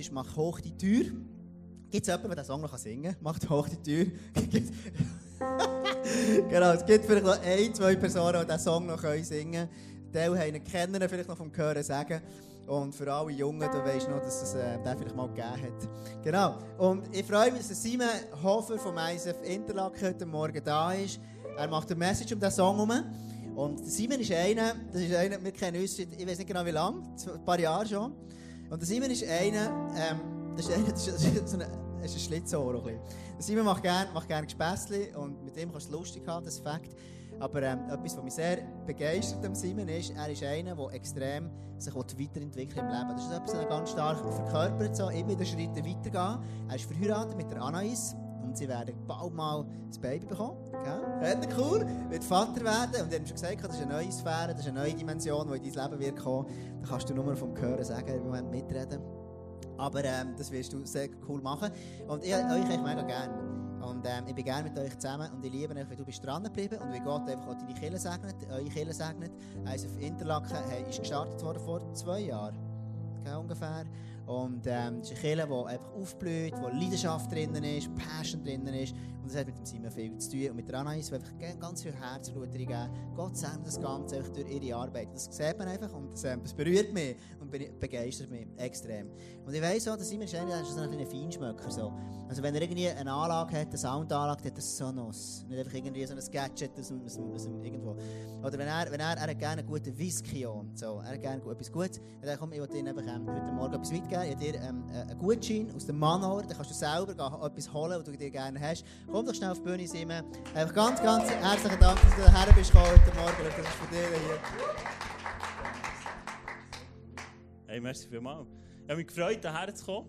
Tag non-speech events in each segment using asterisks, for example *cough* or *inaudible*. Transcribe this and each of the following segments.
ist «Mach hoch die Tür». Gibt es jemanden, der diesen Song noch singen kann? «Macht hoch die Tür». *laughs* genau, es gibt vielleicht noch ein, zwei Personen, die diesen Song noch singen können. Teil haben ihn kennen, vielleicht noch vom Hören sagen. Und für alle Jungen, du weißt noch, dass es äh, den vielleicht mal gegeben hat. Genau. Und ich freue mich, dass Simon Hofer vom ISF Interlaken heute Morgen da ist. Er macht eine Message um diesen Song herum. Und Simon ist einer, das ist einer, wir kennen uns, ich weiß nicht genau wie lange, ein paar Jahre schon. Und Simon ist einer, ähm, das ist einer, das ist so eine, ein Schlitzohr. Simon macht gerne macht gern Gespässli und mit dem kannst du es lustig haben, das ist Fakt. Aber ähm, etwas, was mich sehr begeistert am Simon ist, er ist einer, der extrem sich weiterentwickelt im Leben. Das ist etwas, was er ganz stark verkörpert, so immer wieder Schritte weitergehen. Er ist verheiratet mit der Anais und sie werden bald mal ein Baby bekommen. Gell? cool, wird Vater werden. Und er hat schon gesagt, das ist eine neue Sphäre, das ist eine neue Dimension, die in dein Leben wird kommen. Da kannst du nur vom Hören sagen, im Moment mitreden. Aber ähm, das wirst du sehr cool machen. Und ich euch echt mega gerne. Und ähm, ich bin gerne mit euch zusammen und ich liebe euch, wenn du bist dran geblieben und wie Gott einfach auch deine Kirche segnet, eure Kirche segnet. Eins auf Interlaken hey, ist gestartet worden vor zwei Jahren, okay, ungefähr. Und ähm, es ist eine Kirche, die einfach aufblüht, wo Leidenschaft drinnen ist, Passion drinnen ist. Und das hat mit dem Simon viel zu tun. Und mit der Anais, die einfach ganz viel Herzblut reingeben. Gott sendet das Ganze durch ihre Arbeit. Das sieht man einfach und das, ähm, das berührt mich und begeistert mich extrem. Und ich weiss auch, dass Simon ist einer, so ein Feinschmöcker. So. Also wenn er irgendwie eine Anlage hat, eine Soundanlage, dann hat er Sonos. Nicht einfach irgendwie so ein Gadget aus, aus, aus, irgendwo. Oder wenn er, wenn er, er hat gerne einen guten Whisky und so. Er hat gerne etwas Gutes. Dann kommt, ich will dir einfach ähm, heute Morgen etwas mitgeben geben. Ich dir ähm, einen Gutschein aus dem Manor. Dann kannst du selber etwas holen, was du dir gerne hast. Komm doch schnell auf die Bühne, Simon. Einfach ganz, ganz herzlichen Dank, dass du hierher bist heute Morgen. Das ist von dir hier. Hey, merci vielmals. Ich habe mich gefreut, hierher zu kommen.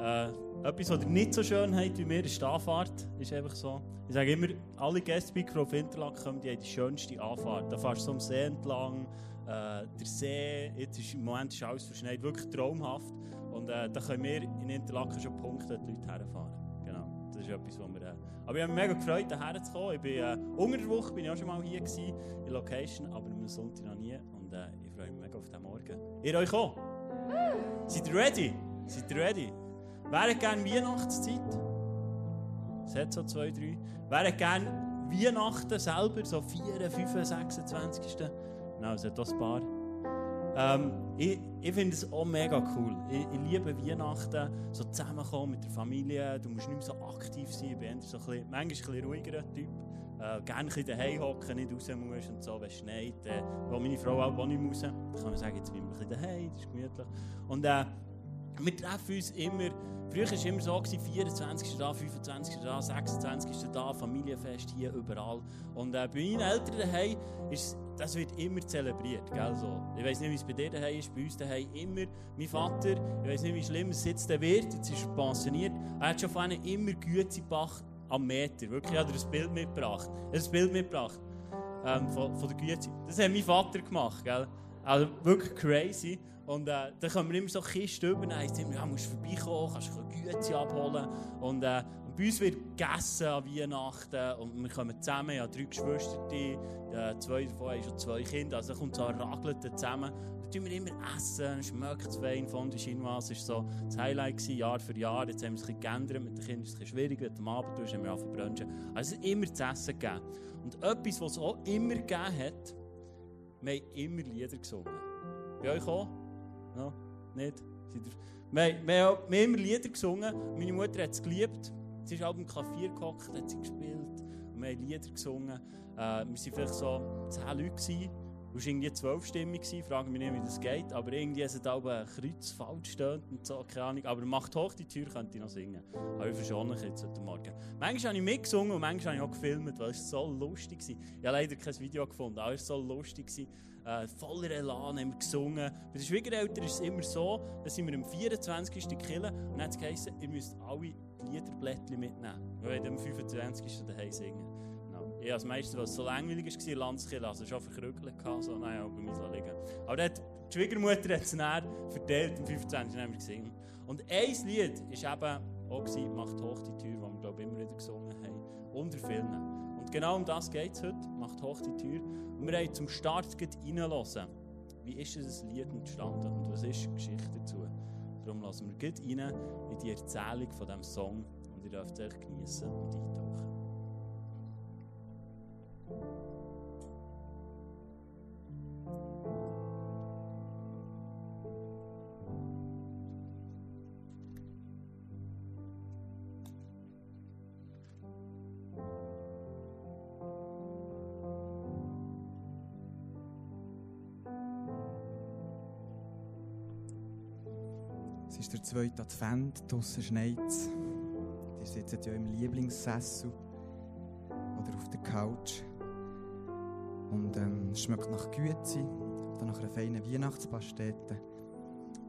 Äh, etwas, was ihr nicht so schön habt wie mir, ist die Anfahrt. Ist einfach so. Ich sage immer, alle Gästespeaker auf Interlaken kommen, die haben die schönste Anfahrt. Da fährst du am See entlang, äh, der See, jetzt im Moment ist alles verschneit, wirklich traumhaft. Und äh, da können wir in Interlaken schon Punkte die Leute herfahren. Genau, das ist etwas, was wir... Äh, aber ich habe mich mega gefreut, hierher zu kommen. Ich bin, äh, unter der Woche bin ich auch schon mal hier gewesen, in Location, aber am Sonntag noch nie. Und äh, ich freue mich mega auf den Morgen. Ihr euch auch? Seid ihr ready? Seid ihr ready? Hat gerne Weihnachtszeit? Es hat so zwei, drei. Hat gerne Weihnachten selber, so 4, 5, 26. Genau, es hat auch ein paar. Ähm, ich ich finde es auch mega cool. Ich, ich, liebe Weihnachten, so zusammenkommen mit der Familie. Du musst nicht mehr so aktiv sein. Ich bin so ein bisschen, manchmal ein bisschen ruhigerer Typ. Äh, gerne ein daheim hocken, nicht raus musst und so, wenn es schneit. Äh, wo meine Frau auch nicht muss, dann kann man sagen, jetzt bin ich ein bisschen daheim, das ist gemütlich. Und äh, wir treffen uns immer, früher war es immer so, 24. da, 25. da, 26. da, Familienfest hier, überall. Und äh, bei meinen Eltern daheim ist das wird immer zelebriert. Gell? So. Ich weiß nicht, wie es bei dir daheim ist, bei uns daheim immer. Mein Vater, ich weiß nicht, wie schlimm es jetzt wird, jetzt ist er pensioniert, er hat schon von ihnen immer Gütebach am Meter. Wirklich, ich habe ein Bild mitgebracht. ein Bild mitgebracht ähm, von, von der Güte. Das hat mein Vater gemacht. Gell? Also wirklich crazy. Und äh, dann können wir immer so Kisten über, dann heisst ja, musst vorbeikommen, kannst du Güte abholen. Und, äh, und bei uns wird gegessen an Weihnachten und wir kommen zusammen, ich habe drei Geschwister, äh, zwei davon haben schon zwei Kinder, also da kommt so ein Ragelten zusammen. Da tun wir immer essen, schmeckt es fein, von der Chinoise war so das Highlight gewesen, Jahr für Jahr. Jetzt haben wir es ein bisschen geändert, mit den Kindern ist es schwieriger, am Abend tust, wir angefangen brunchen. Also es immer zu essen gegeben. Und etwas, was es auch immer gegeben hat, wir haben immer Lieder gesungen. Bei euch auch? No, nicht? Wir, wir, haben immer Lieder gesungen. Meine Mutter hat es geliebt. Sie ist auch im Klavier gehockt, hat sie gespielt. Und wir haben Lieder gesungen. Äh, wir waren vielleicht so zehn Leute. Gewesen. Du warst irgendwie zwölfstimmig, frage mich nicht, wie das geht. Aber irgendwie ist es auch ein Kreuz falsch stehend und so, keine Ahnung. Aber macht hoch die Tür, könnte ich noch singen. Aber ich verschone mich jetzt heute Morgen. Manchmal habe ich mitgesungen und manchmal habe ich auch gefilmt, weil es so lustig war. Ich habe leider kein Video gefunden, aber es war so lustig. Äh, voller Elan haben wir gesungen. Bei den Schwiegereltern ist es immer so, dass wir am 24. killen und dann hat es geheißen, ihr müsst alle die Liederblättchen mitnehmen. Wir werden am 25. daheim singen. Ja, das meiste, was so langweilig war, Landskirche, also schon verkrückelt, so, naja, bei mir liegen. Aber dort, die Schwiegermutter hat es dann verteilt, am 25. haben wir gesungen. Und ein Lied war eben auch, gewesen, «Macht hoch die Tür», das wir, glaube immer wieder gesungen haben, unter vielen. Und genau um das geht es heute, «Macht hoch die Tür». Wir haben zum Start reinhören, wie ist dieses Lied entstanden und was ist die Geschichte dazu. Darum lassen wir rein in die Erzählung von diesem Song und ihr dürft euch genießen und eintauchen. Es ist der zweite Advent, draussen schneit es. Ihr sitzt ja im Lieblingssessel oder auf der Couch. Und ähm, es schmeckt nach Güte oder nach einer feinen Weihnachtspastete.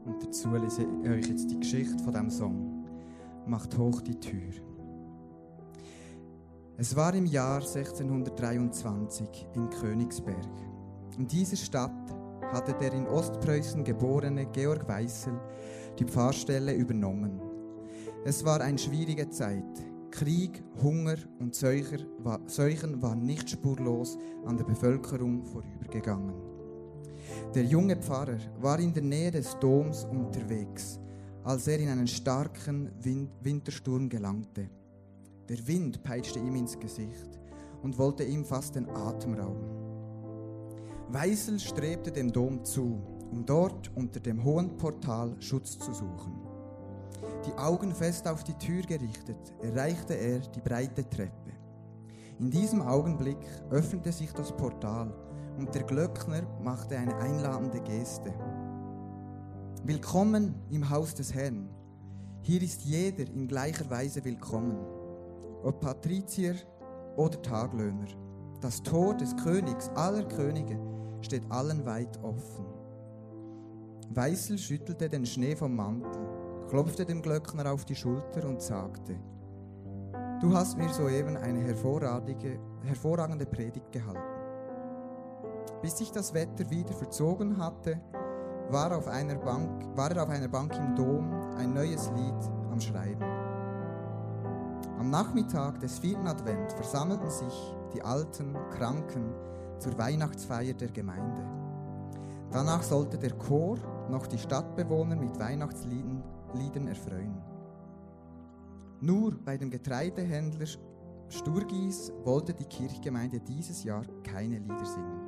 Und dazu lese ich euch jetzt die Geschichte von diesem Song. Macht hoch die Tür. Es war im Jahr 1623 in Königsberg. In dieser Stadt hatte der in Ostpreußen geborene Georg Weißel die Pfarrstelle übernommen. Es war eine schwierige Zeit. Krieg, Hunger und Seuchen waren nicht spurlos an der Bevölkerung vorübergegangen. Der junge Pfarrer war in der Nähe des Doms unterwegs, als er in einen starken Wintersturm gelangte. Der Wind peitschte ihm ins Gesicht und wollte ihm fast den Atem rauben. Weißel strebte dem Dom zu, um dort unter dem hohen Portal Schutz zu suchen. Die Augen fest auf die Tür gerichtet, erreichte er die breite Treppe. In diesem Augenblick öffnete sich das Portal und der Glöckner machte eine einladende Geste. Willkommen im Haus des Herrn. Hier ist jeder in gleicher Weise willkommen, ob Patrizier oder Taglöhner. Das Tor des Königs aller Könige steht allen weit offen. Weißel schüttelte den Schnee vom Mantel, klopfte dem Glöckner auf die Schulter und sagte, Du hast mir soeben eine hervorragende, Predigt gehalten. Bis sich das Wetter wieder verzogen hatte, war, auf einer Bank, war er auf einer Bank im Dom ein neues Lied am Schreiben. Am Nachmittag des vierten Advent versammelten sich die Alten, Kranken zur Weihnachtsfeier der Gemeinde. Danach sollte der Chor noch die Stadtbewohner mit Weihnachtsliedern erfreuen. Nur bei dem Getreidehändler Sturgis wollte die Kirchgemeinde dieses Jahr keine Lieder singen.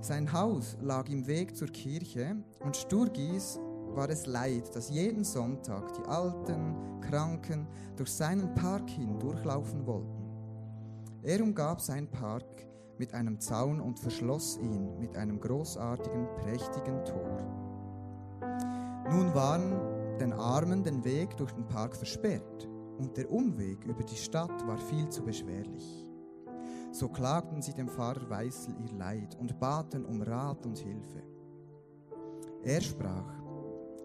Sein Haus lag im Weg zur Kirche und Sturgis war es leid, dass jeden Sonntag die Alten, Kranken durch seinen Park hin durchlaufen wollten. Er umgab seinen Park mit einem Zaun und verschloss ihn mit einem großartigen, prächtigen Tor. Nun waren den Armen den Weg durch den Park versperrt und der Umweg über die Stadt war viel zu beschwerlich. So klagten sie dem Pfarrer Weißel ihr Leid und baten um Rat und Hilfe. Er sprach,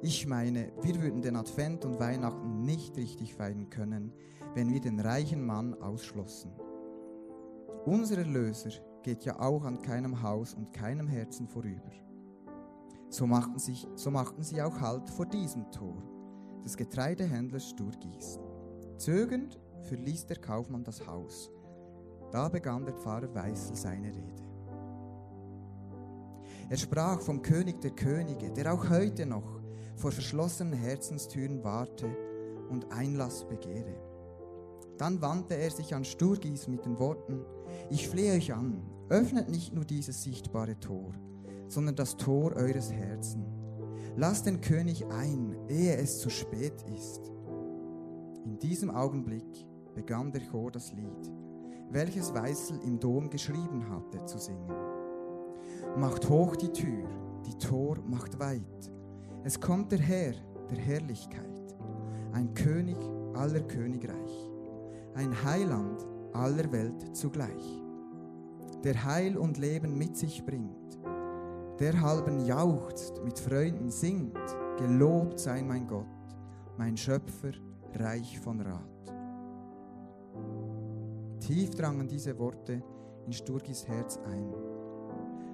ich meine, wir würden den Advent und Weihnachten nicht richtig feiern können, wenn wir den reichen Mann ausschlossen. Unser Erlöser geht ja auch an keinem Haus und keinem Herzen vorüber. So machten, sich, so machten sie auch Halt vor diesem Tor des Getreidehändlers Sturgis. Zögernd verließ der Kaufmann das Haus. Da begann der Pfarrer Weißel seine Rede. Er sprach vom König der Könige, der auch heute noch vor verschlossenen Herzenstüren warte und Einlass begehre. Dann wandte er sich an Sturgis mit den Worten, ich flehe euch an, öffnet nicht nur dieses sichtbare Tor, sondern das Tor eures Herzens. Lasst den König ein, ehe es zu spät ist. In diesem Augenblick begann der Chor das Lied, welches Weißel im Dom geschrieben hatte, zu singen. Macht hoch die Tür, die Tor macht weit. Es kommt der Herr der Herrlichkeit, ein König aller Königreich, ein Heiland aller Welt zugleich, der Heil und Leben mit sich bringt, der halben jauchzt, mit Freunden singt, gelobt sei mein Gott, mein Schöpfer, reich von Rat. Tief drangen diese Worte in Sturgis Herz ein.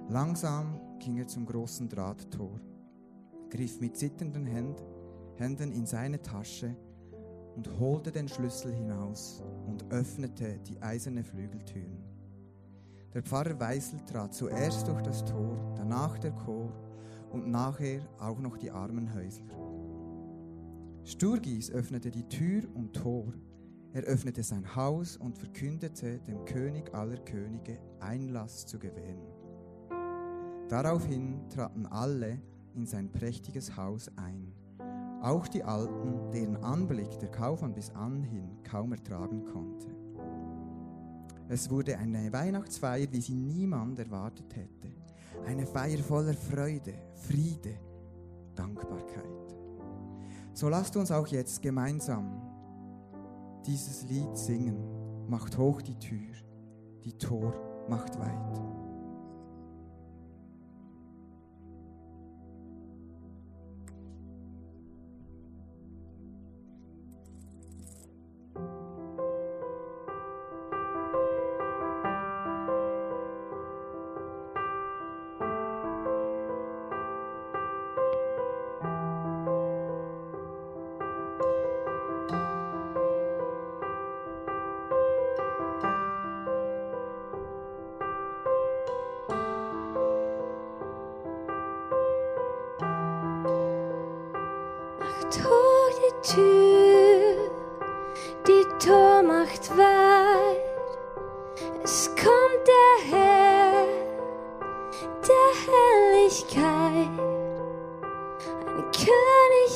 Langsam ging er zum großen Drahttor, griff mit zitternden Händen in seine Tasche und holte den Schlüssel hinaus und öffnete die eiserne Flügeltüren. Der Pfarrer Weißel trat zuerst durch das Tor, danach der Chor und nachher auch noch die armen Häusler. Sturgis öffnete die Tür und Tor. Er öffnete sein Haus und verkündete dem König aller Könige Einlass zu gewähren. Daraufhin traten alle in sein prächtiges Haus ein, auch die Alten, deren Anblick der Kaufmann bis anhin kaum ertragen konnte. Es wurde eine Weihnachtsfeier, wie sie niemand erwartet hätte. Eine Feier voller Freude, Friede, Dankbarkeit. So lasst uns auch jetzt gemeinsam dieses Lied singen. Macht hoch die Tür, die Tor macht weit. Hoch die Tür, die Tor macht weit. Es kommt der Herr der Herrlichkeit, ein König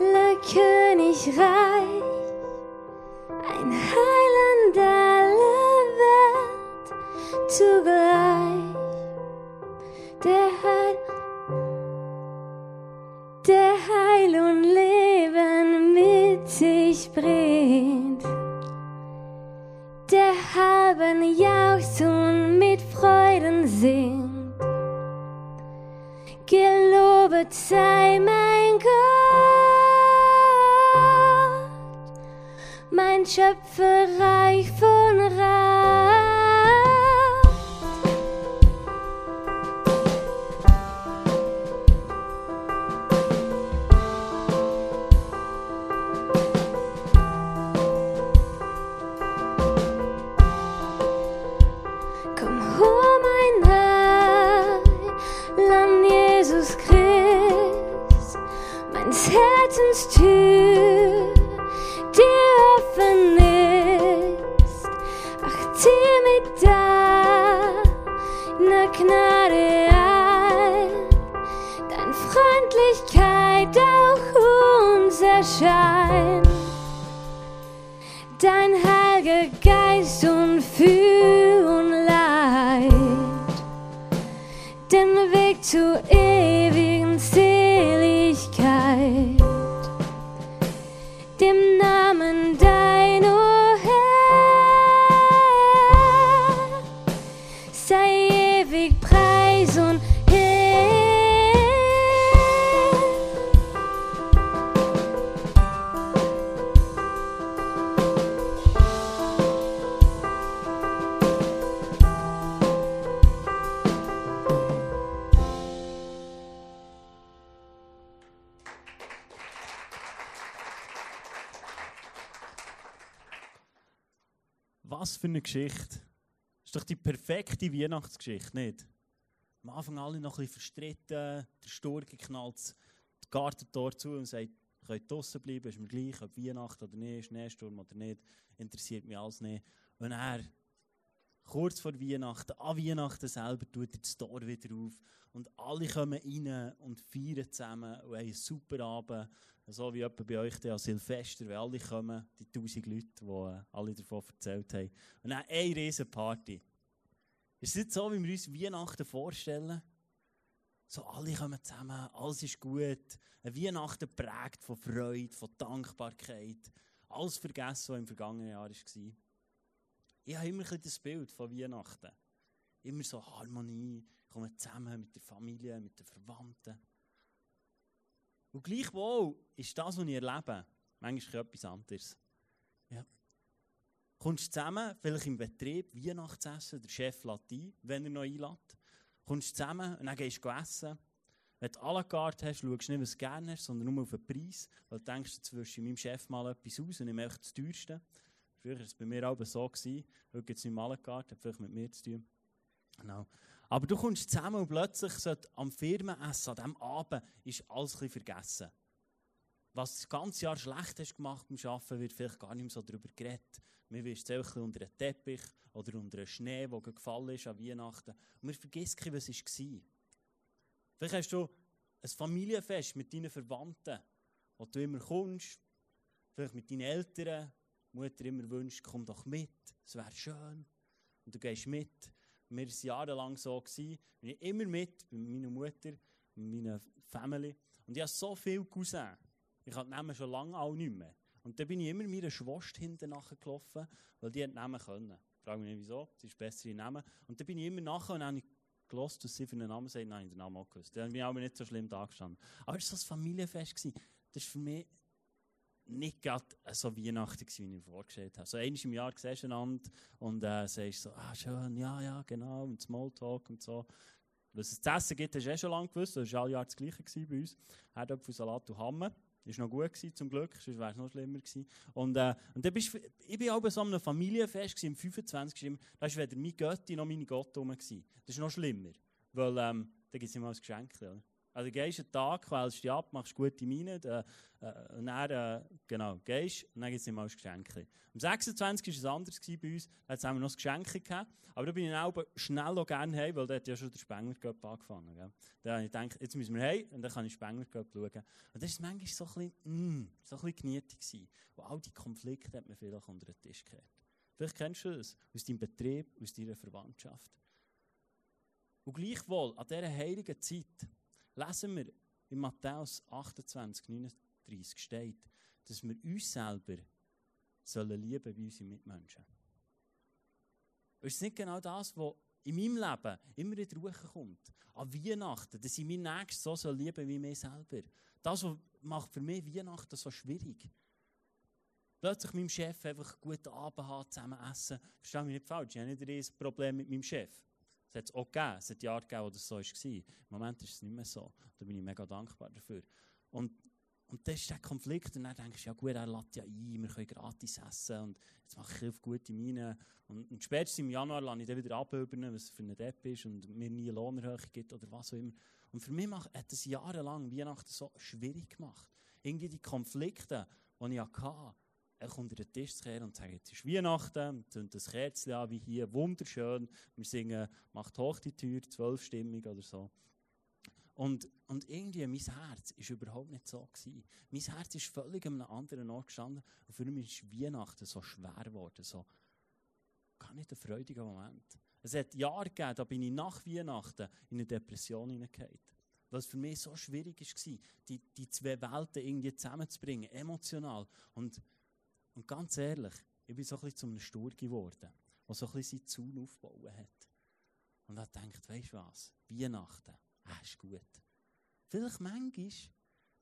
aller Königreich, ein Heiland aller Welt zugleich. Herzens Tür, Geschichte. Ist doch die perfekte Weihnachtsgeschichte, nicht? Am Anfang alle noch ein bisschen verstritten, der Sturge knallt das Gartentor zu und sagt, könnt draußen bleiben, ist mir gleich, ob Weihnachten oder nicht, Schneesturm oder nicht, interessiert mich alles nicht. Und er, kurz vor Weihnachten, an Weihnachten selber, tut er das Tor wieder auf und alle kommen rein und feiern zusammen und haben einen super Abend. So wie etwa bei euch an Silvester, wenn alle kommen, die tausend Leute, die äh, alle davon erzählt haben. Und dann eine riesen Party. Ist es nicht so, wie wir uns Weihnachten vorstellen? So, alle kommen zusammen, alles ist gut. Ein Weihnachten prägt von Freude, von Dankbarkeit. Alles vergessen, was im vergangenen Jahr war. Ich habe immer ein das Bild von Weihnachten. Immer so Harmonie, kommen zusammen mit der Familie, mit den Verwandten. Und gleichwohl ist das, was ich erlebe, manchmal etwas anderes. Ja. Kommst du zusammen, vielleicht im Betrieb, Weihnachtsessen, der Chef lädt ein, wenn er noch einlädt. Kommst du zusammen und dann gehst du essen. Wenn du à la carte hast, schaust du nicht, was du gerne hast, sondern nur auf den Preis. Weil du denkst, jetzt du meinem Chef mal etwas aus und ich möchte das teuerste. Früher war es bei mir auch so. Heute gibt es nicht mal à la carte, hat vielleicht mit mir zu tun. Genau. Aber du kommst zusammen und plötzlich sollte am Firmenessen, an diesem Abend, ist alles ein vergessen. was das ganze Jahr schlecht hast gemacht beim Arbeiten, wird vielleicht gar nicht mehr so darüber geredet. Man wischt es unter einen Teppich oder unter einen Schnee, der gefallen ist an Weihnachten. Und man vergisst, was war. Vielleicht hast du ein Familienfest mit deinen Verwandten, wo du immer kommst. Vielleicht mit deinen Eltern. Mutter immer wünscht, komm doch mit, es wäre schön. Und du gehst mit. Mir war es jahrelang so. Gewesen. Bin ich immer mit, bei meiner Mutter, mit meiner Family. Und ich habe so viele Cousins. Ich hatte die schon lange auch nicht mehr. Und dann bin ich immer meiner Schwester hinten nachgelaufen, weil die Namen können. Ich frage mich nicht wieso, sie ist bessere Namen. Und dann bin ich immer nachher und habe gelost, dass sie für einen Namen sagt. Nein, den Namen auch gewusst. Dann bin ich aber nicht so schlimm da gestanden. Aber es war so ein Familienfest. Gewesen. Das war für mich nicht gerade so Weihnachten, wie ich mir vorgestellt habe. So einmal im Jahr siehst du einander und äh, sagst so, ah, schön, ja, ja, genau, und Smalltalk und so. Was es zu essen gibt, hast du eh schon lange gewusst. Das war alle Jahr das Gleiche bei uns. Herdöpfelsalat und Hamme. Das war noch gut, gewesen, zum Glück, sonst wäre es noch schlimmer gewesen. Und, äh, und dann bist, ich war auch so einem Familienfest, gewesen, im 25. Da war weder meine Götti noch meine Gott rum. Das ist noch schlimmer, weil ähm, da gibt es immer ein Geschenk. Oder? Also gehst einen Tag, quälst dich ab, machst gute Miene, äh, äh, und dann, äh, genau, gehst, und dann gibt es immer ein Geschenk. Am 26. war es anders bei uns, da haben wir noch ein Geschenk gehabt, aber da bin ich auch schnell auch gerne heim, weil da hat ja schon der Spengler Cup angefangen. Gell? Da habe ich gedacht, jetzt müssen wir heim, und dann kann ich Spengler Cup schauen. Und das war manchmal so ein bisschen, mm, so ein bisschen genietig Und all die Konflikte hat man vielleicht unter den Tisch gehört. Vielleicht kennst du das aus deinem Betrieb, aus deiner Verwandtschaft. Und gleichwohl, an dieser heiligen Zeit, lesen wir in Matthäus 28, 39 steht, dass wir uns selber sollen lieben wie unsere Mitmenschen. Ist nicht genau das, was in meinem Leben immer in die Ruhe kommt? An Weihnachten, dass ich meinen Nächsten so soll lieben wie mich selber. Das macht für mich Weihnachten so schwierig. Plötzlich meinem Chef einfach einen guten Abend haben, zusammen essen. Verstehe mich nicht falsch, ich habe nicht ein Problem mit meinem Chef. Es hat es auch gegeben, es hat Jahre gegeben, wo das so war. Im Moment ist es nicht mehr so. Da bin ich mega dankbar dafür. Und, und das ist der Konflikt. Und dann denkst du, ja gut, er lädt ja ein, wir können gratis essen. Und jetzt mache ich auf gute Miene. Und, und spätestens im Januar lasse ich dann wieder abüben, was für eine Depp ist und mir nie Lohnerhöhung gibt oder was auch immer. Und für mich hat es jahrelang Weihnachten so schwierig gemacht. Irgendwie die Konflikte, die ich hatte, einfach unter den Tisch zu kehren und sagen, jetzt ist Weihnachten, zünden das Kerzchen an, wie hier, wunderschön. Wir singen, macht hoch die Tür, zwölfstimmig oder so. Und, und irgendwie, mein Herz war überhaupt nicht so. Gewesen. Mein Herz ist völlig an einem anderen Ort gestanden. Und für mich ist Weihnachten so schwer geworden. So, gar nicht ein freudiger Moment. Es hat Jahre gegeben, da bin ich nach Weihnachten in eine Depression hineingekommen. Es für mich so schwierig war, die, die zwei Welten irgendwie zusammenzubringen, emotional. Und und ganz ehrlich, ich bin so ein bisschen zu einem Stur geworden, der so ein bisschen seinen Zaun aufgebaut hat. Und hat gedacht, weißt du was, Weihnachten, ah, ist gut. Vielleicht manchmal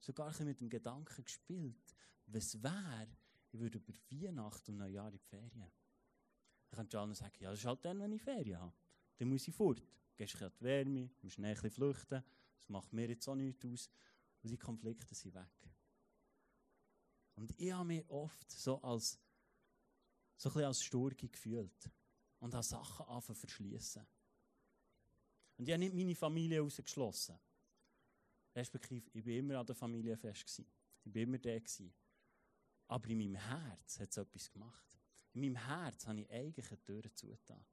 sogar ein mit dem Gedanken gespielt, was wäre, ich würde über Weihnachten und Neujahr in die Ferien. Dann könnte Jana sagen, ja, das ist halt dann, wenn ich Ferien habe. Dann muss ich fort. Gehst du die Wärme, musst ein flüchten. Das macht mir jetzt auch nichts aus. Und die Konflikte sind weg. Und ich habe mich oft so als, so ein als Sturge gefühlt und habe Sachen anfangen verschließen. Und ich habe nicht meine Familie ausgeschlossen. Respektive, ich war immer an der Familienfest. Gewesen. Ich war immer der. Gewesen. Aber in meinem Herz hat es etwas gemacht. In meinem Herz habe ich eigentlich eine Tür zugetan.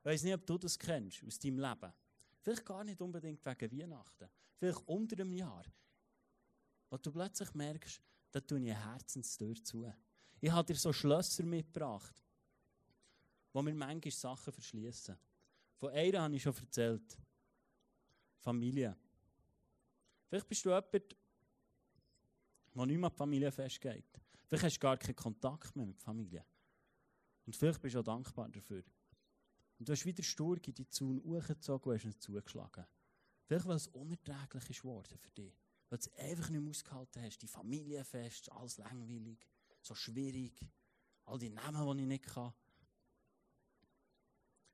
Ich weiß nicht, ob du das kennst aus deinem Leben. Vielleicht gar nicht unbedingt wegen Weihnachten. Vielleicht unter einem Jahr. Wo du plötzlich merkst, da tue ich eine Herzenstür zu. Ich habe dir so Schlösser mitgebracht, wo mir manchmal Sachen verschließen. Von einer habe ich schon erzählt. Familie. Vielleicht bist du jemand, der nicht mehr die Familie festgeht. Vielleicht hast du gar keinen Kontakt mehr mit der Familie. Und vielleicht bist du auch dankbar dafür. Und du hast wieder Sturg in die Zaun hochgezogen und hast ihn zugeschlagen. Vielleicht, weil es unerträglich ist geworden für dich weil du es einfach nicht mehr ausgehalten hast. Die Familienfest, alles langweilig, so schwierig, all die Namen, die ich nicht kann.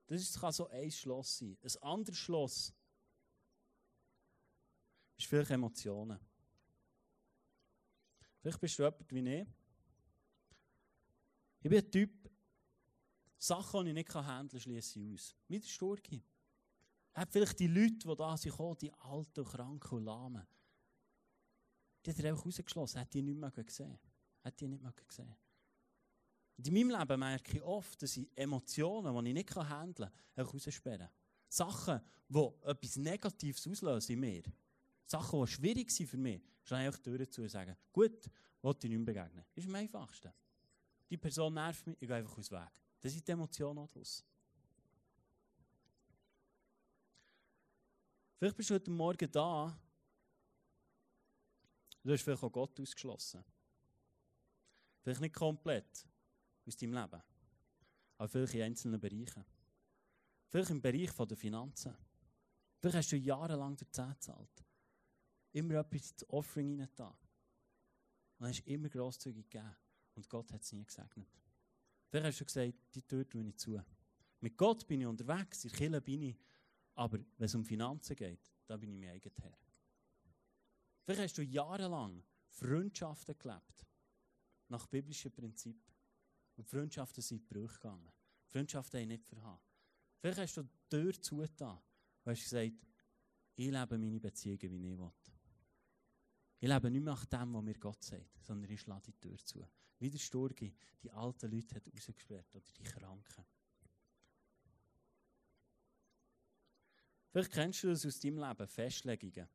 Das kann so ein Schloss sein. Ein anderes Schloss ist vielleicht Emotionen. Vielleicht bist du jemand wie ich. Ich bin ein Typ, Sachen, die ich nicht handeln kann, schließe ich aus. Wie der Sturki. Hat vielleicht die Leute, die da sind, die alten, kranken und lahmen. Die hat er einfach rausgeschlossen, hat die nicht mehr gesehen. Hat die nicht mehr gesehen. In meinem Leben merke ich oft, dass ich Emotionen, die ich nicht handeln kann, einfach raussperren. Sachen, die etwas Negatives auslösen in mir. Sachen, die schwierig sind für mich, schlage einfach Tür zu und sagen, gut, will ich nicht mehr begegnen. Das ist am einfachsten. Die Person nervt mich, ich gehe einfach aus Weg. Das sind die Emotionen auch draus. Vielleicht bist du heute Morgen da, du hast vielleicht auch Gott ausgeschlossen. Vielleicht nicht komplett aus deinem Leben, aber vielleicht in einzelnen Bereichen. Vielleicht im Bereich der Finanzen. Vielleicht hast du jahrelang der Zehn gezahlt. Immer etwas ins Offering rein da. Und hast immer grosszügig gegeben. Und Gott hat es nie gesegnet. Vielleicht hast du gesagt, die Tür tue ich zu. Mit Gott bin ich unterwegs, in Kirche bin ich, aber wenn es um Finanzen geht, da bin ich mein eigener Herr. Vielleicht hast du jahrelang Freundschaften gelebt, nach biblischen Prinzipien. Und Freundschaften sind in Brüche gegangen. Freundschaften haben nicht verhauen. Vielleicht hast du die Tür zugetan und hast gesagt, ich lebe meine Beziehungen, wie ich will. Ich lebe nicht mehr nach dem, was mir Gott sagt, sondern ich schlage die Tür zu. Wie der Sturgi die alten Leute hat rausgesperrt oder die Kranken. Vielleicht kennst du das aus deinem Leben, Festlegungen.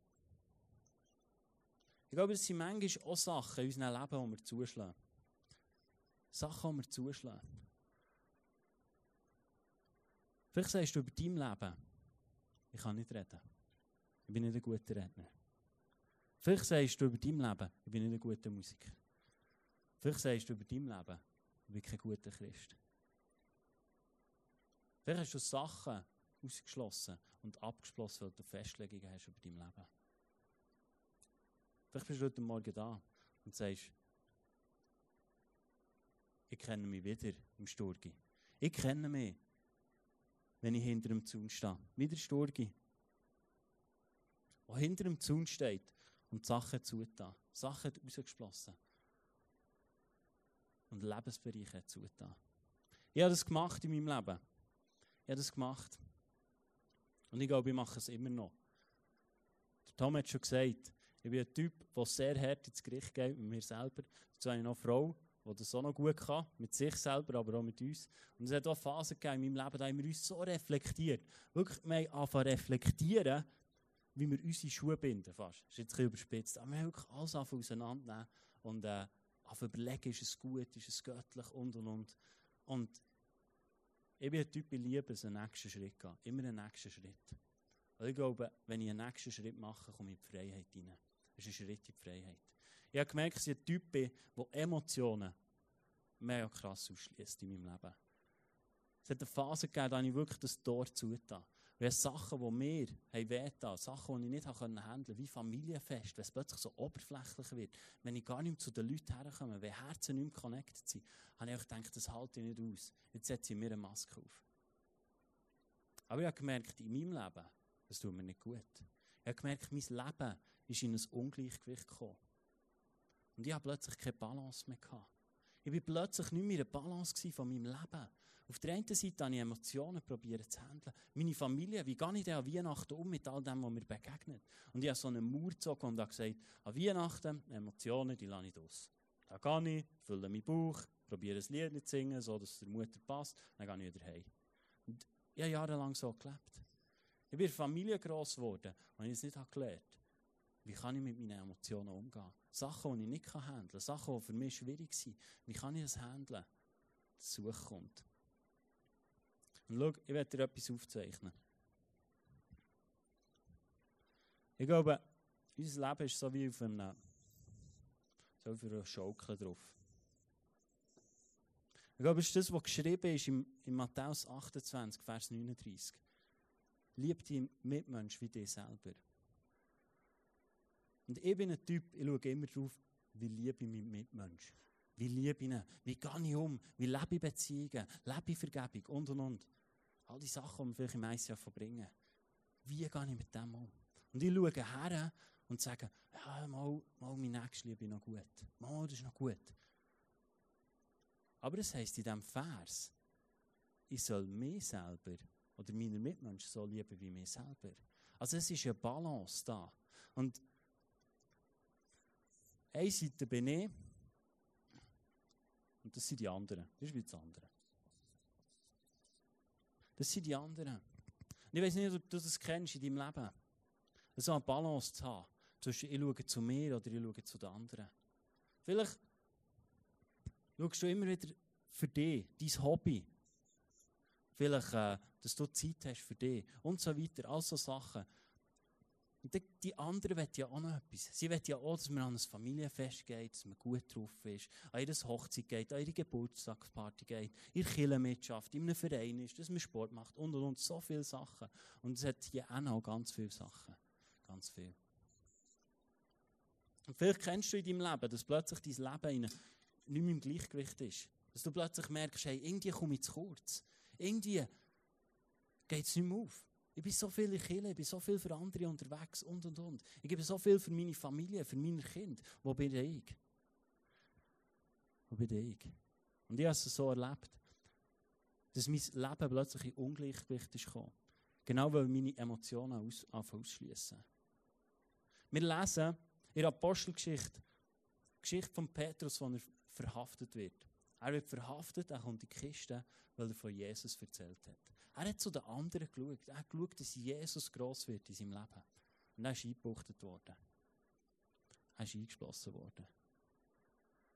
Ich glaube, es sind manchmal auch Sachen in unserem Leben, die wir zuschlagen. Sachen, die wir zuschlagen. Vielleicht sagst du über dein Leben, ich kann nicht reden. Ich bin nicht ein guter Redner. Vielleicht sagst du über dein Leben, ich bin nicht ein guter Musiker. Vielleicht sagst du über dein Leben, ich bin kein guter Christ. Vielleicht hast du Sachen ausgeschlossen und abgeschlossen, weil du Festlegungen hast über dein Leben. Vielleicht bist du heute Morgen da und sagst, ich kenne mich wieder im Sturgi. Ich kenne mich, wenn ich hinter dem Zaun stehe. Wie der Sturgi. Der hinter dem Zaun steht und Sachen zutan. Sachen rausgeschlossen. Und Lebensbereiche zutan. Ich habe das gemacht in meinem Leben. Ich habe das gemacht. Und ich glaube, ich mache es immer noch. Der Tom hat schon gesagt, ich bin ein Typ, der sehr hart ins Gericht geht mit mir selber. Dazu habe ich noch eine Frau, die das auch noch gut kann, mit sich selber, aber auch mit uns. Und es hat auch Phasen gegeben in meinem Leben, da haben wir uns so reflektiert. Wirklich, wir haben angefangen reflektieren, wie wir unsere Schuhe binden fast. Das ist jetzt ein bisschen überspitzt. Aber wir haben wirklich alles auseinandernehmen und äh, überlegen, ist es gut, ist es göttlich und und und. Und ich bin ein Typ, ich liebe es, einen nächsten Schritt gehen. Immer einen nächsten Schritt. Weil ich glaube, wenn ich einen nächsten Schritt mache, komme ich in die Freiheit hinein. Das ist ein Schritt in die Freiheit. Ich habe gemerkt, dass ich ein Typ bin, der Emotionen mega krass ausschließt in meinem Leben. Es hat eine Phase gegeben, da ich wirklich das Tor zugetan. Und ich Sachen, die mir wehgetan Sachen, die ich nicht handeln konnte, wie Familienfest, wenn es plötzlich so oberflächlich wird, wenn ich gar nicht mehr zu den Leuten herkomme, wenn Herzen nicht mehr connected sind, habe ich gedacht, das halte ich nicht aus. Jetzt setze ich mir eine Maske auf. Aber ich habe gemerkt, in meinem Leben, das tut mir nicht gut. Ich habe gemerkt, mein Leben ist in ein Ungleichgewicht gekommen. Und ich habe plötzlich keine Balance mehr gehabt. Ich war plötzlich nicht mehr in der Balance von meinem Leben. Auf der einen Seite habe ich Emotionen probiert zu handeln. Meine Familie, wie gehe ich denn an Weihnachten um mit all dem, was mir begegnet? Und ich habe so einen Mauer gezogen und habe gesagt, an Weihnachten, Emotionen, die lasse ich aus. Da gehe ich, fülle meinen Bauch, probiere ein Lied zu singen, so dass es der Mutter passt, dann gehe ich wieder heim. Und ich habe jahrelang so gelebt. Ich bin in der Familie gross geworden und ich es nicht gelernt wie kann ich mit meinen Emotionen umgehen? Sachen, die ich nicht handeln kann, Sachen, die für mich schwierig sind. Wie kann ich das handeln? Das Such kommt. Und schau, ich werde dir etwas aufzeichnen. Ich glaube, unser Leben ist so wie auf einem, so auf einer Schaukel drauf. Ich glaube, es ist das, was geschrieben ist in, in Matthäus 28, Vers 39. Lieb die Mitmensch wie dich selber. Und ich bin ein Typ, ich schaue immer darauf, wie liebe ich meinen Mitmenschen. Wie liebe ich ihn? Wie gehe ich um? Wie lebe ich Beziehungen? Lebe ich Vergebung? Und, und, und. All die Sachen, die wir vielleicht im Jahr verbringen. Wie gehe ich mit dem um? Und ich schaue her und sage, ja, mal, mal mein Nächste liebe ich noch gut. Mal, das ist noch gut. Aber es heisst in diesem Vers, ich soll mich selber oder meine Mitmenschen so lieben wie mich selber. Also es ist eine Balance da. Und eine Seite bin ich und das sind die anderen. Das ist wie das andere. Das sind die anderen. Und ich weiß nicht, ob du das kennst in deinem Leben. So eine Balance zu haben. Zwischen ich schaue zu mir oder ich schaue zu den anderen. Vielleicht schaust du immer wieder für dich, dein Hobby. Vielleicht, äh, dass du Zeit hast für dich und so weiter. All so Sachen. Und die, anderen wollen ja auch noch etwas. Sie wollen ja auch, dass man an ein Familienfest geht, dass man gut drauf ist, an ihre Hochzeit geht, an ihre Geburtstagsparty geht, in der Kirchenmitschaft, in einem Verein ist, dass man Sport macht und und und. So viele Sachen. Und es hat hier auch noch ganz viele Sachen. Ganz viel. Und vielleicht kennst du in deinem Leben, dass plötzlich dein Leben nicht mehr im Gleichgewicht ist. Dass du plötzlich merkst, hey, irgendwie komme ich zu kurz. Irgendwie geht es nicht mehr auf. Ich bin so viel in Kirche, ich bin so viel für andere unterwegs und und und. Ich gebe so viel für meine Familie, für meine Kinder. Wo bin ich? Wo bin ich? Und ich habe es so erlebt, dass mein Leben plötzlich in Ungleichgewicht ist gekommen. Genau weil meine Emotionen aus, ausschließen. Wir lesen in der Apostelgeschichte die Geschichte von Petrus, wo er verhaftet wird. Er wird verhaftet, er kommt in die Kiste, weil er von Jesus erzählt hat. Er hat zu den anderen geschaut. Er hat geschaut, dass Jesus gross wird in seinem Leben. Und er ist eingebuchtet worden. Er ist eingeschlossen worden.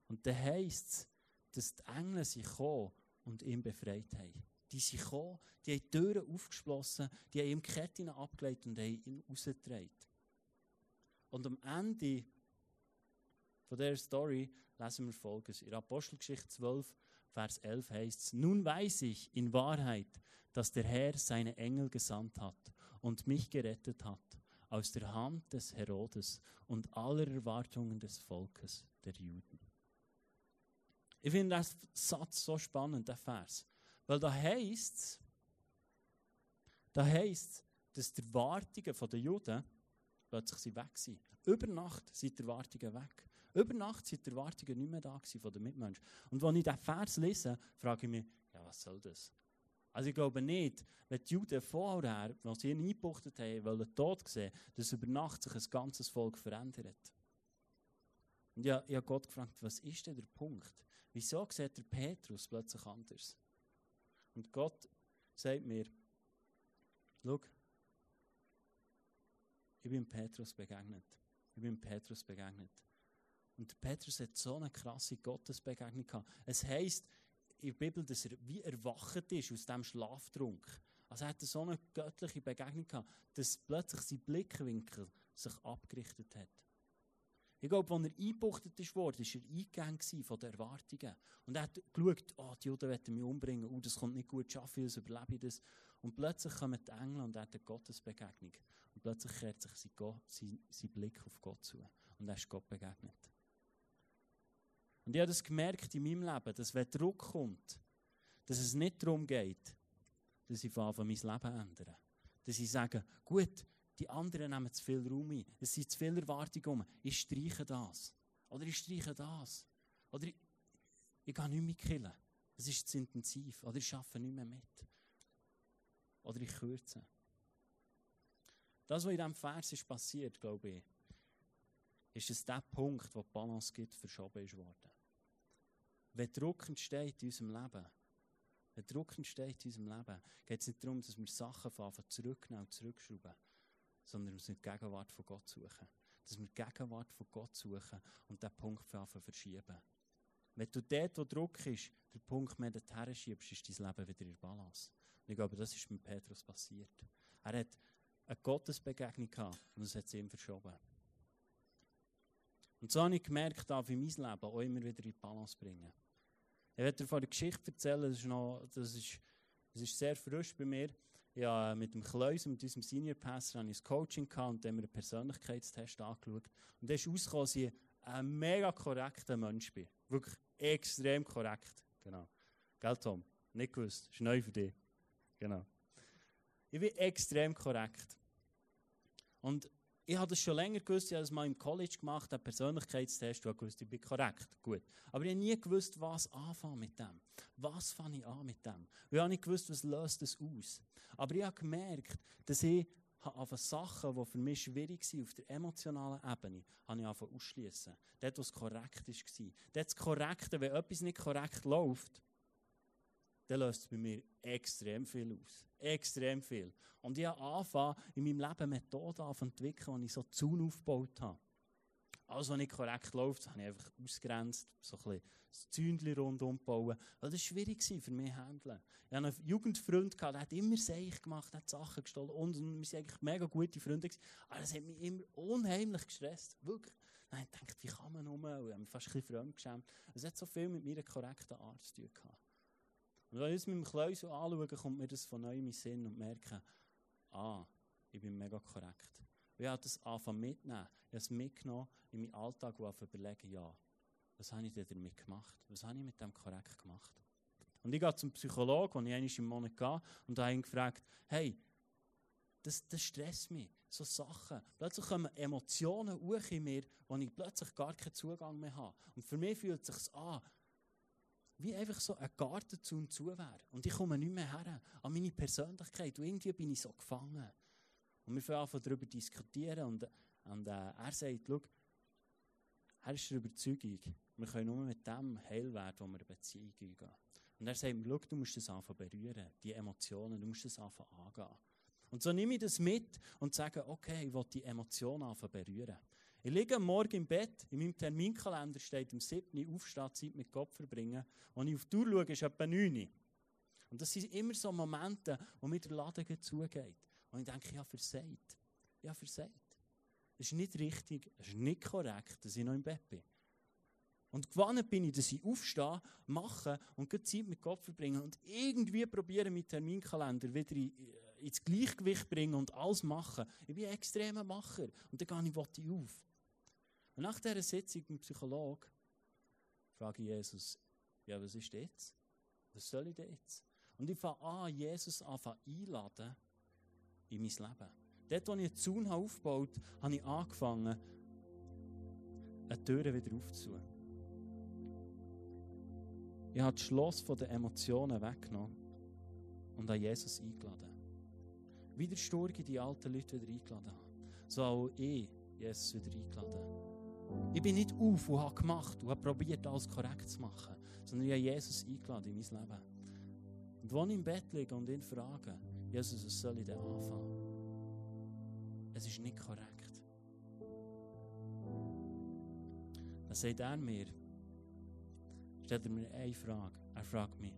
Und dann heisst es, dass die Engel sich gekommen und ihn befreit haben. Die sind gekommen, die haben die Türen aufgeschlossen, die haben ihm Ketten abgelegt und haben ihn rausgetragen. Und am Ende von dieser Story lesen wir Folgendes. In Apostelgeschichte 12, Vers 11 heißt es, Nun weiß ich in Wahrheit, dass der Herr seine Engel gesandt hat und mich gerettet hat aus der Hand des Herodes und aller Erwartungen des Volkes der Juden. Ich finde das Satz so spannend, der Vers. Weil da heißt da heißt dass die Erwartungen der Juden plötzlich sind weg sind. Über Nacht sind die Erwartungen weg. Über Nacht sind die Erwartungen nicht mehr da von den Mitmenschen. Und wenn ich diesen Vers lese, frage ich mich, ja, was soll das? Also ich glaube nicht, wenn die Juden vorher, als sie ihn eingebuchtet haben, wollen tot sehen, dass über Nacht sich ein ganzes Volk verändert. Und ich, ich habe Gott gefragt, was ist denn der Punkt? Wieso sieht der Petrus plötzlich anders? Und Gott sagt mir, schau, ich bin Petrus begegnet. Ich bin Petrus begegnet. Und Petrus hat so eine krasse Gottesbegegnung gehabt. Es heisst, in der Bibel, dass er wie erwacht ist aus diesem Schlaftrunk. Also er hatte so eine göttliche Begegnung gehabt, dass plötzlich sein Blickwinkel sich abgerichtet hat. Ich glaube, als er eingebuchtet worden, war er eingegangen von den Erwartungen. Und er hat geschaut, oh, die Juden wollen mich umbringen, oh, das kommt nicht gut, schaffe ich das, überlebe ich das. Und plötzlich kommen die Engel und er hat eine Gottesbegegnung. Und plötzlich kehrt sich sein, sein, sein Blick auf Gott zu. Und er ist Gott begegnet. Und ich habe das gemerkt in meinem Leben, dass wenn Druck kommt, dass es nicht darum geht, dass ich von mein Leben ändere. Dass ich sage, gut, die anderen nehmen zu viel Raum ein. Es sind zu viele Erwartungen um. Ich streiche das. Oder ich streiche das. Oder ich, ich gehe nicht mehr killen. Es ist zu intensiv. Oder ich arbeite nicht mehr mit. Oder ich kürze. Das, was in diesem Vers ist passiert, glaube ich, ist es der Punkt, wo die Balance gibt, verschoben ist worden. Wenn Druck entsteht in unserem Leben, wenn Druck entsteht in unserem Leben, geht es nicht darum, dass wir Sachen von zurücknehmen und zurückschrauben, sondern dass wir die Gegenwart von Gott suchen. Dass wir die Gegenwart von Gott suchen und diesen Punkt von verschieben. Wenn du dort, wo Druck ist, den Punkt mehr dorthin schiebst, ist dein Leben wieder in Balance. Und ich glaube, das ist mit Petrus passiert. Er hat eine Gottesbegegnung gehabt und es hat sie ihm verschoben. Und so habe ich gemerkt, darf ich mein Leben auch immer wieder in Balance bringen. Ich werde dir von der Geschichte erzählen, das ist, noch, das ist, das ist sehr frisch bei mir. Ja, mit dem Kleus, mit unserem Senior Pastor, habe ich ein Coaching gehabt und haben einen Persönlichkeitstest angeschaut. Und da ist rausgekommen, dass ich ein mega korrekter Mensch bin. Wirklich extrem korrekt. Genau. Gell, Tom? Nicht gewusst. Ist neu für dich. Genau. Ich bin extrem korrekt. Und ich habe das schon länger gewusst, ich habe das mal im College gemacht, einen Persönlichkeitstest, und gewusst, ich bin korrekt, gut. Aber ich habe nie gewusst, was anfangen mit dem. Was fange ich an mit dem? ich habe nicht gewusst, was löst das aus. Aber ich habe gemerkt, dass ich habe Sachen, die für mich schwierig waren, auf der emotionalen Ebene, habe ich angefangen ausschließen. Dort, wo es korrekt war. Dort das Korrekte, wenn etwas nicht korrekt läuft, dann löst es bei mir extrem viel aus. Extrem viel. Und ich habe angefangen, in meinem Leben Methoden zu entwickeln, die ich so Zaun aufgebaut habe. Alles, was nicht korrekt läuft, habe ich einfach ausgrenzt, so ein bisschen das rundum bauen. Weil das war schwierig für mich zu handeln. Ich hatte einen Jugendfreund, der hat immer Seich gemacht, hat Sachen gestohlen und wir waren eigentlich mega gute Freunde. Aber das hat mich immer unheimlich gestresst. Wirklich. Nein, ich dachte, wie kann man nur? Ich habe mich fast ein bisschen fremd geschämt. Es hat so viel mit meiner korrekten Art zu tun gehabt. Und wenn ich es mit dem Kleusel anschaue, kommt mir das von neuem in den Sinn und merke, ah, ich bin mega korrekt. Und ich habe das angefangen mitnehmen. Ich habe es mitgenommen in meinen Alltag und überlegen, ja, was habe ich denn damit gemacht? Was habe ich mit dem korrekt gemacht? Und ich gehe zum Psychologen, wo ich einmal im Monat gehe, und habe ihn gefragt, hey, das, das stresst mich, so Sachen. Plötzlich kommen Emotionen hoch in mir, wo ich plötzlich gar keinen Zugang mehr habe. Und für mich fühlt es sich an, wie einfach so ein Gartenzaun zu wäre. Und ich komme nicht mehr her an meine Persönlichkeit. Und irgendwie bin ich so gefangen. Und wir fangen an, darüber diskutieren. Und, und äh, er sagt, schau, er ist der Überzeugung, wir können nur mit dem heil werden, wo wir eine Beziehung eingehen. Und er sagt, schau, du musst das anfangen berühren, die Emotionen, du musst das anfangen angehen. Und so nehme ich das mit und sage, okay, ich will die Emotionen anfangen berühren. Ich liege am Morgen im Bett, in meinem Terminkalender steht am 7. Aufstehzeit mit Gott verbringen. Und ich auf die Tour schaue, ist etwa 9. Und das sind immer so Momente, wo mir der Laden zugeht. Und ich denke, ich habe versagt. Ich habe versagt. Es ist nicht richtig, es ist nicht korrekt, dass ich noch im Bett bin. Und gewonnen bin ich, dass ich aufstehe, mache und gut Zeit mit Gott verbringe und irgendwie probiere, meinen Terminkalender wieder äh, ins Gleichgewicht bringen und alles machen. Ich bin ein extremer Macher und dann gehe ich auf. Und nach dieser Sitzung mit dem Psychologen frage ich Jesus, ja, was ist jetzt? Was soll ich jetzt? Und ich fange an, Jesus anfangen einladen in mein Leben. Dort, wo ich einen Zaun aufgebaut habe, habe ich angefangen, eine Tür wieder aufzutun. Ich habe das Schloss von den Emotionen weggenommen und an Jesus eingeladen. Wie der Sturge die alten Leute wieder eingeladen haben, so auch ich Jesus wieder eingeladen. Ich bin nicht auf und habe gemacht und habe probiert, alles korrekt zu machen, sondern ich habe Jesus eingeladen in mein Leben. Und wenn ich im Bett liege und ihn frage, Jesus, was soll ich denn anfangen? Es ist nicht korrekt. Dann sagt er mir, stellt er mir eine Frage. Er fragt mich,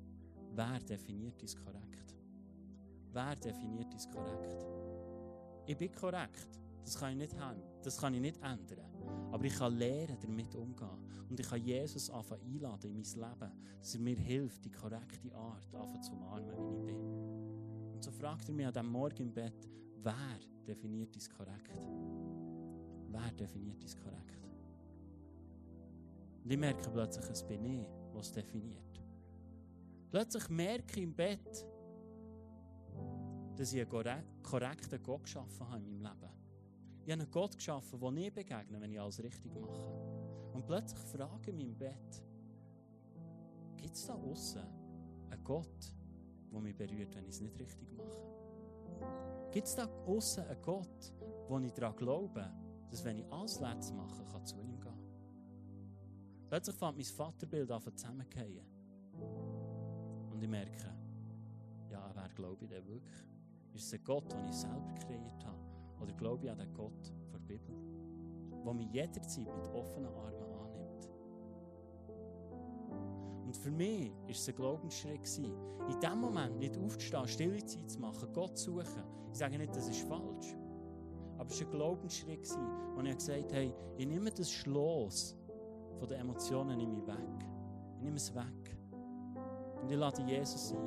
wer definiert dies korrekt? Wer definiert dies korrekt? Ich bin korrekt. Das kann ich nicht haben. Das kann ich nicht ändern. Aber ich kann lernen, damit umzugehen. Und ich kann Jesus anfangen einladen in mein Leben, dass er mir hilft, die korrekte Art zu umarmen, wie ich bin. Und so fragt er mich an diesem Morgen im Bett, wer definiert dies korrekt? Wer definiert dies korrekt? Und ich merke plötzlich, es bin ich, was definiert. Plötzlich merke ich im Bett, dass ich einen korrekten Gott geschaffen habe in meinem Leben. Ich habe einen Gott geschaffen, der nie begegnet, wenn ich alles richtig mache. Und plötzlich frage ich mich im Bett, gibt es da außen einen Gott, der mich berührt, wenn ich es nicht richtig mache? Gibt es da außen einen Gott, wo ich daran glaube, dass wenn ich alles Letztes mache, kann zu ihm gehen? Plötzlich fängt mein Vaterbild an zusammenzugehen. Und ich merke, ja, wer glaube ich denn wirklich? Ist es ein Gott, den ich selber kreiert habe? Oder glaube ich an den Gott der Bibel, der mich jederzeit mit offenen Armen annimmt. Und für mich war es ein Glaubensschritt, in dem Moment nicht aufzustehen, stille Zeit zu machen, Gott zu suchen. Ich sage nicht, das ist falsch. Aber es war ein Glaubensschritt, wo ich gesagt habe, ich nehme das Schloss von den Emotionen in mich weg. Ich nehme es weg. Und ich lade Jesus ein.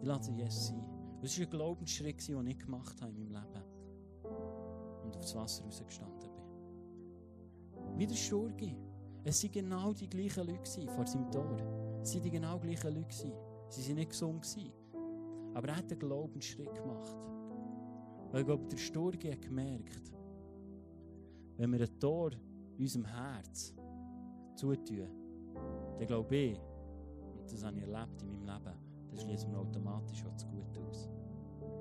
Ich lade Jesus ein. Das war ein Glaubensschritt, den ich gemacht habe in meinem Leben. Und aufs Wasser rausgestanden bin. Wie der Sturgi. Es waren genau die gleichen Leute vor seinem Tor. Es waren die genau gleichen Leute. Sie waren nicht gesund. Aber er hat einen Glaubensschritt gemacht. Weil ich glaube, der Sturgi hat gemerkt, wenn wir ein Tor in unserem Herz zutun, dann glaube ich, und das habe ich erlebt in meinem Leben, dann schließen wir automatisch auch das Gute aus.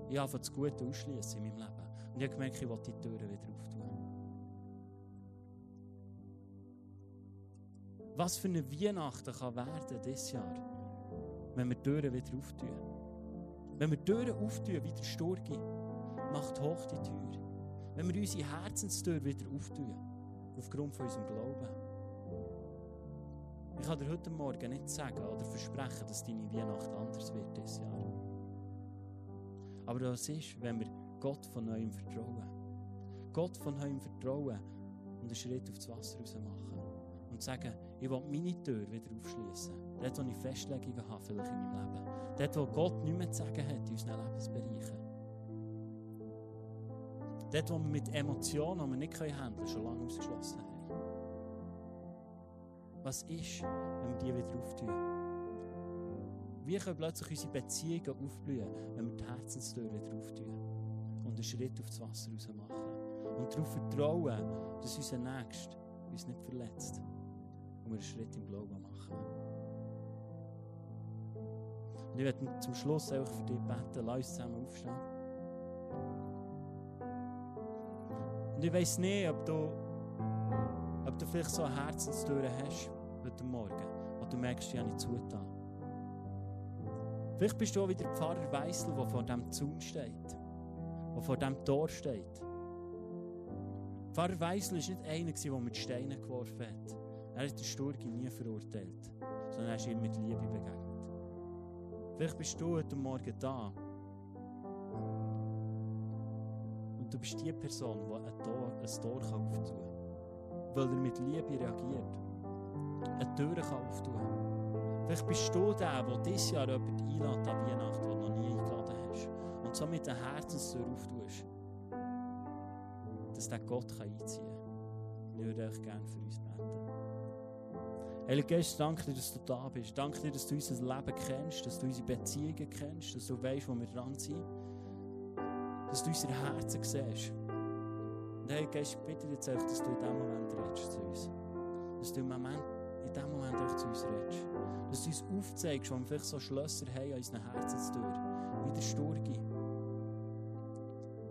Ich habe das Gute ausschließen in meinem Leben. Und ich habe gemerkt, ich will die Türen wieder auftun. Was für eine Weihnachten kann werden dieses Jahr, wenn wir die Türen wieder auftun. Wenn wir die Türen auftun, wie der Sturgi, macht hoch die Tür. Wenn wir unsere Herzenstür wieder auftun, aufgrund von unserem Glauben. Ich kann dir heute Morgen nicht sagen oder versprechen, dass deine Weihnacht anders wird dieses Jahr. Aber das ist, wenn wir Gott von neuem vertrauen. Gott von neuem vertrauen und einen Schritt aufs Wasser raus machen. Und sagen, ich will meine Tür wieder aufschließen. Dort, wo ich Festlegungen habe, vielleicht in meinem Leben. Dort, wo Gott nichts mehr zu sagen hat in unseren Lebensbereichen. Dort, wo wir mit Emotionen, die wir nicht handeln können, schon lange ausgeschlossen haben. Was ist, wenn wir die wieder auftun? Wie können plötzlich unsere Beziehungen aufblühen, wenn wir die Herzenstür wieder auftun und einen Schritt aufs Wasser raus machen und darauf vertrauen, dass unser Nächster uns nicht verletzt und wir einen Schritt im Glauben machen. Und ich werde zum Schluss auch für dich beten, lass uns zusammen aufstehen. Und ich weiss nicht, ob du, ob du vielleicht so eine Herzenstür hast heute Morgen, wo du merkst, die habe ich zugetan. Vielleicht bist du auch wieder Pfarrer Weissel, der vor diesem Zaun steht, der vor diesem Tor steht. Pfarrer Weissel war nicht einer, der mit Steinen geworfen hat. Er hat den Sturgi nie verurteilt, sondern er ist ihm mit Liebe begegnet. Vielleicht bist du heute Morgen da und du bist die Person, die ein Tor, ein Tor auftun kann, weil er mit Liebe reagiert. Eine Tür kann auftun kann. Vielleicht bist du der, der dieses Jahr jemanden einlädt an Weihnachten, den du noch nie eingeladen hast. Und so mit der Herzenstür auftust, dass der Gott einziehen kann. Ich würde euch gerne für uns beten. Heilige Geist, danke dir, dass du da bist. Danke dir, dass du unser Leben kennst, dass du unsere Beziehungen kennst, dass du weißt, wo wir dran sind. Dass du unsere Herzen siehst. Und Heilige Geist, bitte jetzt, dass du in diesem Moment redest zu uns. Dass du im Moment, in diesem Moment auch zu uns redest. Dass du uns aufzeigst, wo wir vielleicht so Schlösser haben an unseren Herzenstür. Wie der Sturgi.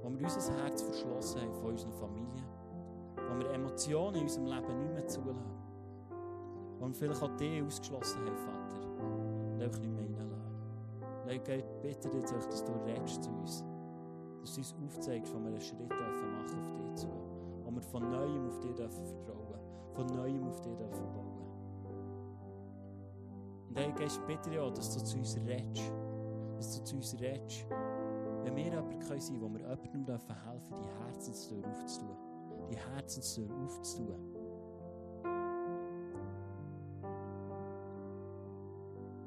Wo wir unser Herz verschlossen haben von unserer Familie. Wo wir Emotionen in unserem Leben nicht mehr zulassen. Wo wir vielleicht auch die ausgeschlossen haben, Vater. Und einfach nicht mehr reinlassen. Heilige bitte dich, dass du redest zu uns. Dass du uns aufzeigst, wo wir einen Schritt dürfen machen auf dich zu. Wo wir von Neuem auf dich dürfen vertrauen. Von Neuem auf dich dürfen bauen. Und Heilige Geist, bitte auch, dass du zu uns redest. Dass du zu uns redest. Wenn wir jemand sein können, wo wir jemandem dürfen helfen, die Herzenstür aufzutun. Die Herzenstür aufzutun.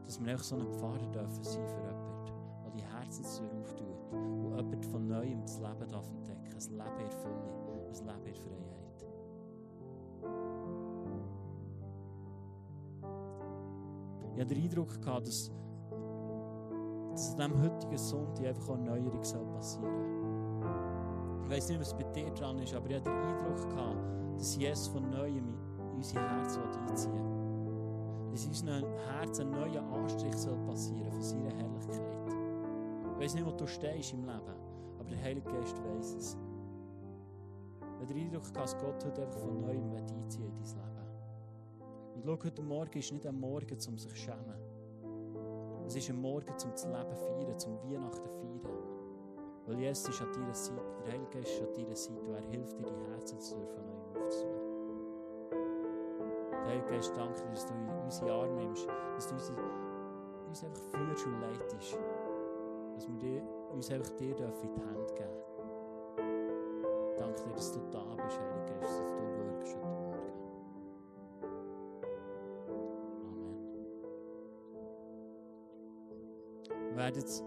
Dass wir einfach so ein Pfarrer dürfen sein für jemanden, der die Herzenstür auftut. Und jemand von Neuem das Leben darf entdecken. Ein Leben in Fülle. Ein Leben in Freiheit. Ich hatte den Eindruck, gehabt, dass, dass an diesem heutigen Sonntag einfach eine Neuerung soll passieren Ich weiß nicht, was bei dir dran ist, aber ich hatte den Eindruck, gehabt, dass Jesus von Neuem in unser Herz einziehen will. Dass in unserem Herz ein neuer Anstrich soll passieren von seiner Herrlichkeit. Ich weiß nicht, wo du stehst im Leben, aber der Heilige Geist weiß es. Ich habe den Eindruck, dass Gott heute einfach von Neuem einziehen in dein Leben. Und schau, heute Morgen ist nicht ein Morgen, um sich zu schämen. Es ist ein Morgen, um das Leben zu feiern, zum Weihnachten zu feiern. Weil Jesus ist an deiner Seite, der Heilige Geist ist an deiner Seite und er hilft dir, die Herzenstür von neuem aufzutun. Der Heilige Geist, danke dir, dass du in unsere Arme nimmst, dass du unsere, uns einfach führst und leitest. Dass wir dir, uns einfach dir dürfen in die Hände geben Danke dir, dass du da bist, Heilige Geist, dass du wirkst werden jetzt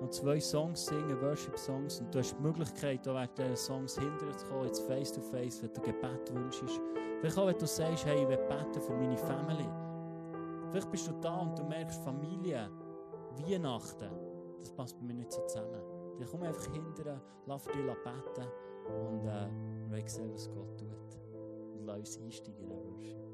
noch zwei Songs singen, Worship-Songs, und du hast die Möglichkeit, da während diese Songs hinterher zu kommen, jetzt face to face, wenn du Gebet wünschst. Vielleicht auch, wenn du sagst, hey, ich will beten für meine Family. Vielleicht bist du da und du merkst, Familie, Weihnachten, das passt bei mir nicht so zusammen. Dann komm einfach hinterher, lass dich beten und äh, wir sehen, was Gott tut. Und lass uns einsteigen in den Worship.